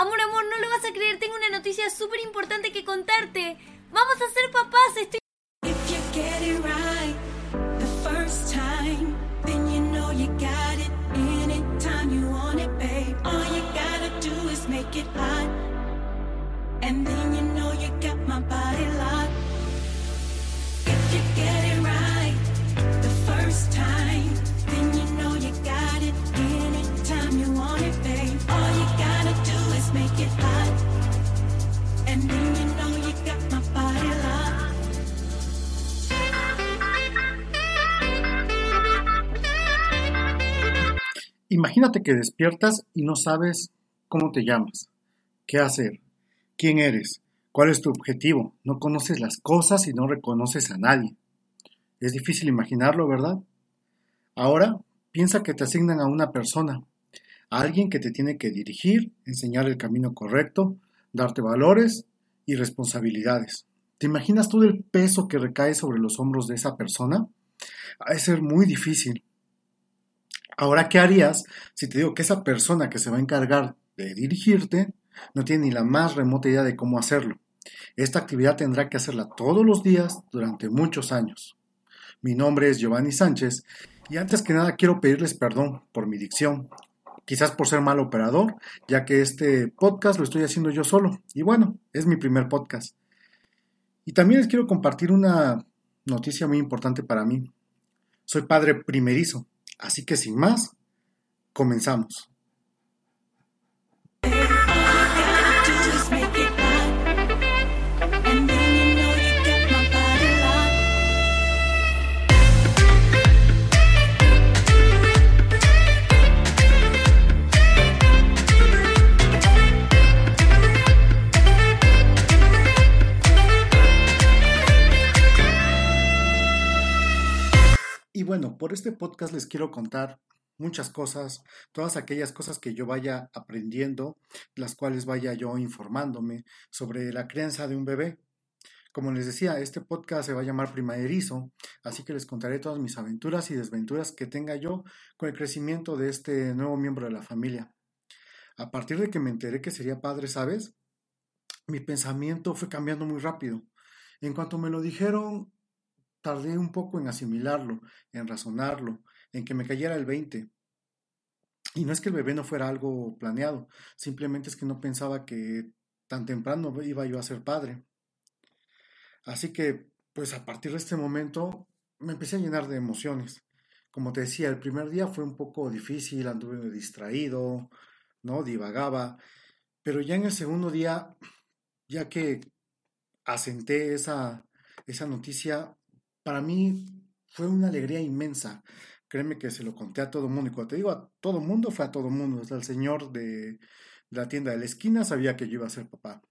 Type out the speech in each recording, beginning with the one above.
Amor, amor, no lo vas a creer, tengo una noticia súper importante que contarte. Vamos a ser papás, estoy... Imagínate que despiertas y no sabes cómo te llamas, qué hacer, quién eres, cuál es tu objetivo, no conoces las cosas y no reconoces a nadie. Es difícil imaginarlo, ¿verdad? Ahora piensa que te asignan a una persona, a alguien que te tiene que dirigir, enseñar el camino correcto, darte valores y responsabilidades. ¿Te imaginas todo el peso que recae sobre los hombros de esa persona? Ha ser muy difícil. Ahora, ¿qué harías si te digo que esa persona que se va a encargar de dirigirte no tiene ni la más remota idea de cómo hacerlo? Esta actividad tendrá que hacerla todos los días durante muchos años. Mi nombre es Giovanni Sánchez y antes que nada quiero pedirles perdón por mi dicción, quizás por ser mal operador, ya que este podcast lo estoy haciendo yo solo y bueno, es mi primer podcast. Y también les quiero compartir una noticia muy importante para mí. Soy padre primerizo, así que sin más, comenzamos. Por este podcast les quiero contar muchas cosas, todas aquellas cosas que yo vaya aprendiendo, las cuales vaya yo informándome sobre la crianza de un bebé. Como les decía, este podcast se va a llamar Primaverizo, así que les contaré todas mis aventuras y desventuras que tenga yo con el crecimiento de este nuevo miembro de la familia. A partir de que me enteré que sería padre, ¿sabes? Mi pensamiento fue cambiando muy rápido. En cuanto me lo dijeron, tardé un poco en asimilarlo, en razonarlo, en que me cayera el 20. Y no es que el bebé no fuera algo planeado, simplemente es que no pensaba que tan temprano iba yo a ser padre. Así que, pues a partir de este momento me empecé a llenar de emociones. Como te decía, el primer día fue un poco difícil, anduve distraído, ¿no? Divagaba, pero ya en el segundo día, ya que asenté esa, esa noticia, para mí fue una alegría inmensa. Créeme que se lo conté a todo mundo. Y cuando te digo a todo mundo, fue a todo mundo. El señor de, de la tienda de la esquina sabía que yo iba a ser papá.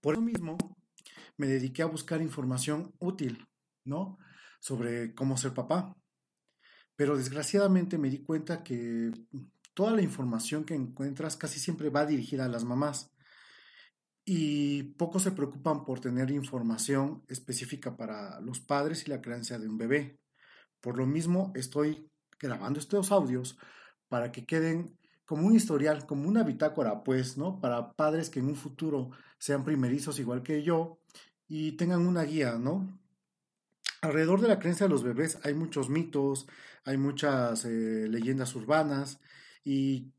Por eso mismo, me dediqué a buscar información útil, ¿no? Sobre cómo ser papá. Pero desgraciadamente me di cuenta que toda la información que encuentras casi siempre va dirigida a las mamás y pocos se preocupan por tener información específica para los padres y la crianza de un bebé. Por lo mismo, estoy grabando estos audios para que queden como un historial, como una bitácora, pues, ¿no? Para padres que en un futuro sean primerizos igual que yo y tengan una guía, ¿no? Alrededor de la creencia de los bebés hay muchos mitos, hay muchas eh, leyendas urbanas y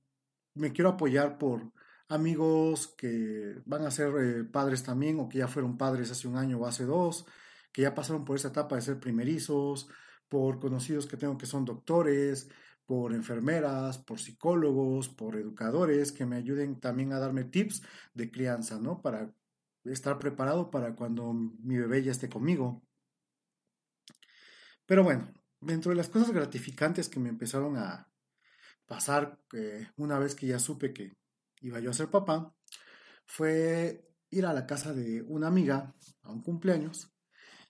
me quiero apoyar por amigos que van a ser eh, padres también o que ya fueron padres hace un año o hace dos, que ya pasaron por esa etapa de ser primerizos, por conocidos que tengo que son doctores, por enfermeras, por psicólogos, por educadores que me ayuden también a darme tips de crianza, ¿no? Para estar preparado para cuando mi bebé ya esté conmigo. Pero bueno, dentro de las cosas gratificantes que me empezaron a pasar eh, una vez que ya supe que iba yo a ser papá, fue ir a la casa de una amiga a un cumpleaños.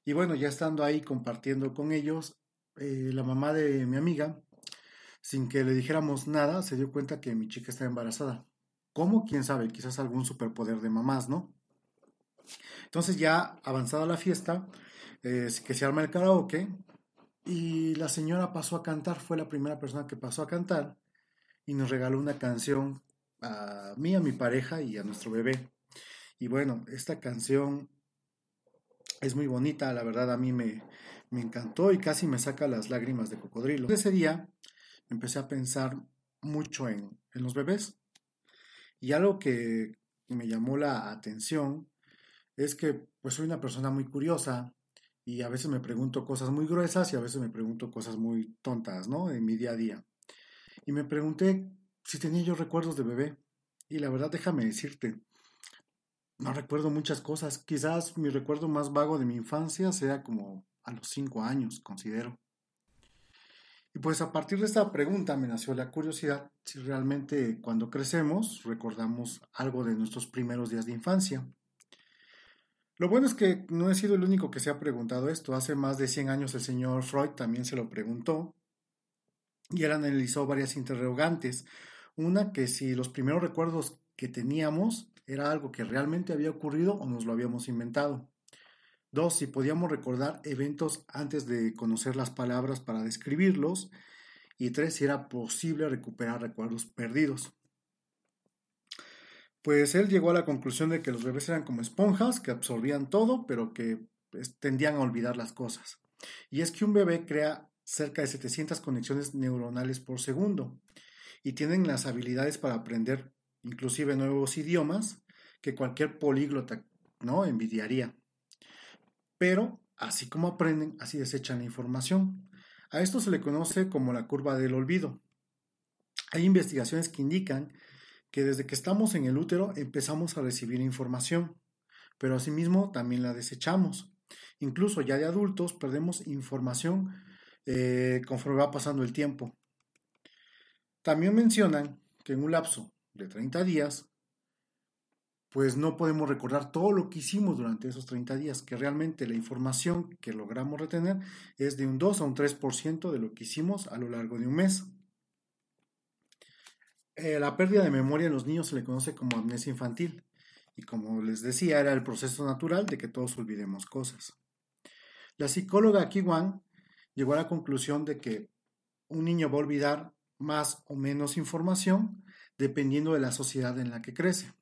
Y bueno, ya estando ahí compartiendo con ellos, eh, la mamá de mi amiga, sin que le dijéramos nada, se dio cuenta que mi chica estaba embarazada. ¿Cómo? ¿Quién sabe? Quizás algún superpoder de mamás, ¿no? Entonces ya avanzada la fiesta, eh, que se arma el karaoke y la señora pasó a cantar, fue la primera persona que pasó a cantar y nos regaló una canción a mí, a mi pareja y a nuestro bebé. Y bueno, esta canción es muy bonita, la verdad a mí me, me encantó y casi me saca las lágrimas de cocodrilo. Ese día empecé a pensar mucho en, en los bebés. Y algo que me llamó la atención es que pues soy una persona muy curiosa y a veces me pregunto cosas muy gruesas y a veces me pregunto cosas muy tontas, ¿no? En mi día a día. Y me pregunté si tenía yo recuerdos de bebé. Y la verdad, déjame decirte, no recuerdo muchas cosas. Quizás mi recuerdo más vago de mi infancia sea como a los cinco años, considero. Y pues a partir de esta pregunta me nació la curiosidad si realmente cuando crecemos recordamos algo de nuestros primeros días de infancia. Lo bueno es que no he sido el único que se ha preguntado esto. Hace más de 100 años el señor Freud también se lo preguntó y él analizó varias interrogantes. Una que si los primeros recuerdos que teníamos era algo que realmente había ocurrido o nos lo habíamos inventado. Dos, si podíamos recordar eventos antes de conocer las palabras para describirlos. Y tres, si era posible recuperar recuerdos perdidos. Pues él llegó a la conclusión de que los bebés eran como esponjas que absorbían todo, pero que pues, tendían a olvidar las cosas. Y es que un bebé crea cerca de 700 conexiones neuronales por segundo y tienen las habilidades para aprender inclusive nuevos idiomas que cualquier políglota no envidiaría pero así como aprenden, así desechan la información. A esto se le conoce como la curva del olvido. Hay investigaciones que indican que desde que estamos en el útero empezamos a recibir información, pero asimismo también la desechamos. Incluso ya de adultos perdemos información eh, conforme va pasando el tiempo. También mencionan que en un lapso de 30 días pues no podemos recordar todo lo que hicimos durante esos 30 días, que realmente la información que logramos retener es de un 2 a un 3% de lo que hicimos a lo largo de un mes. Eh, la pérdida de memoria en los niños se le conoce como amnesia infantil y como les decía era el proceso natural de que todos olvidemos cosas. La psicóloga Kiwan llegó a la conclusión de que un niño va a olvidar más o menos información dependiendo de la sociedad en la que crece.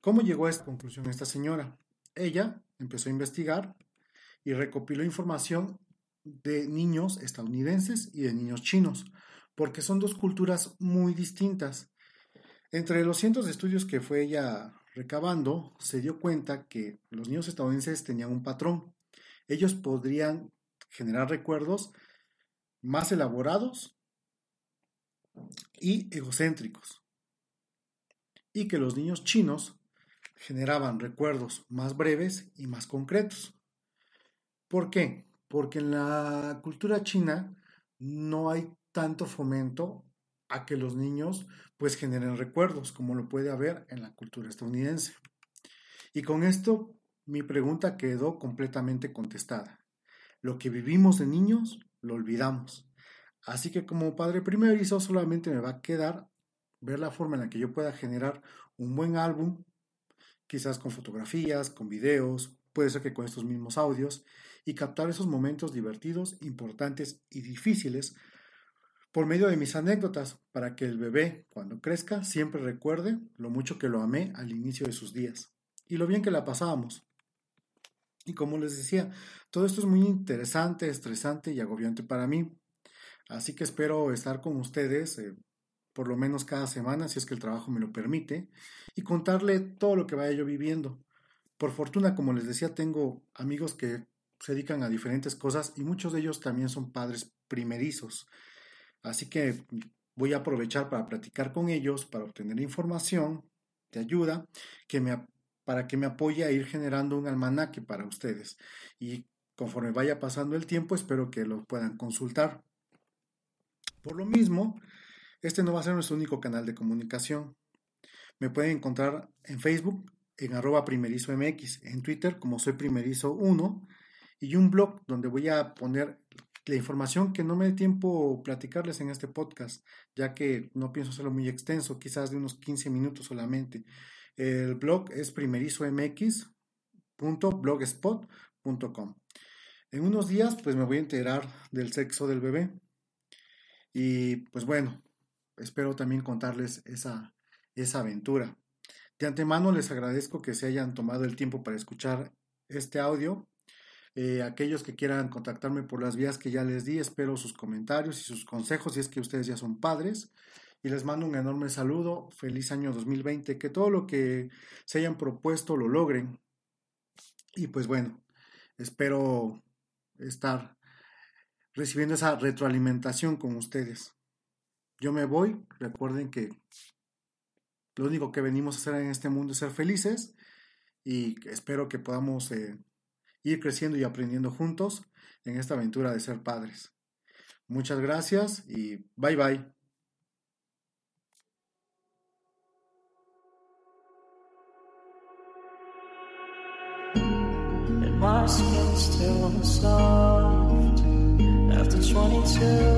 ¿Cómo llegó a esta conclusión esta señora? Ella empezó a investigar y recopiló información de niños estadounidenses y de niños chinos, porque son dos culturas muy distintas. Entre los cientos de estudios que fue ella recabando, se dio cuenta que los niños estadounidenses tenían un patrón. Ellos podrían generar recuerdos más elaborados y egocéntricos. Y que los niños chinos generaban recuerdos más breves y más concretos. ¿Por qué? Porque en la cultura china no hay tanto fomento a que los niños pues generen recuerdos como lo puede haber en la cultura estadounidense. Y con esto mi pregunta quedó completamente contestada. Lo que vivimos de niños lo olvidamos. Así que como padre primerizo solamente me va a quedar ver la forma en la que yo pueda generar un buen álbum quizás con fotografías, con videos, puede ser que con estos mismos audios, y captar esos momentos divertidos, importantes y difíciles por medio de mis anécdotas, para que el bebé, cuando crezca, siempre recuerde lo mucho que lo amé al inicio de sus días y lo bien que la pasábamos. Y como les decía, todo esto es muy interesante, estresante y agobiante para mí. Así que espero estar con ustedes eh, por lo menos cada semana, si es que el trabajo me lo permite, y contarle todo lo que vaya yo viviendo. Por fortuna, como les decía, tengo amigos que se dedican a diferentes cosas y muchos de ellos también son padres primerizos. Así que voy a aprovechar para platicar con ellos, para obtener información de ayuda que me, para que me apoye a ir generando un almanaque para ustedes. Y conforme vaya pasando el tiempo, espero que lo puedan consultar. Por lo mismo, este no va a ser nuestro único canal de comunicación. Me pueden encontrar en Facebook en arroba primerizo MX, en Twitter como soy primerizo 1 y un blog donde voy a poner la información que no me dé tiempo platicarles en este podcast, ya que no pienso hacerlo muy extenso, quizás de unos 15 minutos solamente. El blog es primerizomx.blogspot.com. En unos días pues me voy a enterar del sexo del bebé. Y pues bueno, espero también contarles esa, esa aventura. De antemano les agradezco que se hayan tomado el tiempo para escuchar este audio. Eh, aquellos que quieran contactarme por las vías que ya les di, espero sus comentarios y sus consejos si es que ustedes ya son padres. Y les mando un enorme saludo, feliz año 2020, que todo lo que se hayan propuesto lo logren. Y pues bueno, espero estar recibiendo esa retroalimentación con ustedes. Yo me voy, recuerden que lo único que venimos a hacer en este mundo es ser felices y espero que podamos eh, ir creciendo y aprendiendo juntos en esta aventura de ser padres. Muchas gracias y bye bye. go.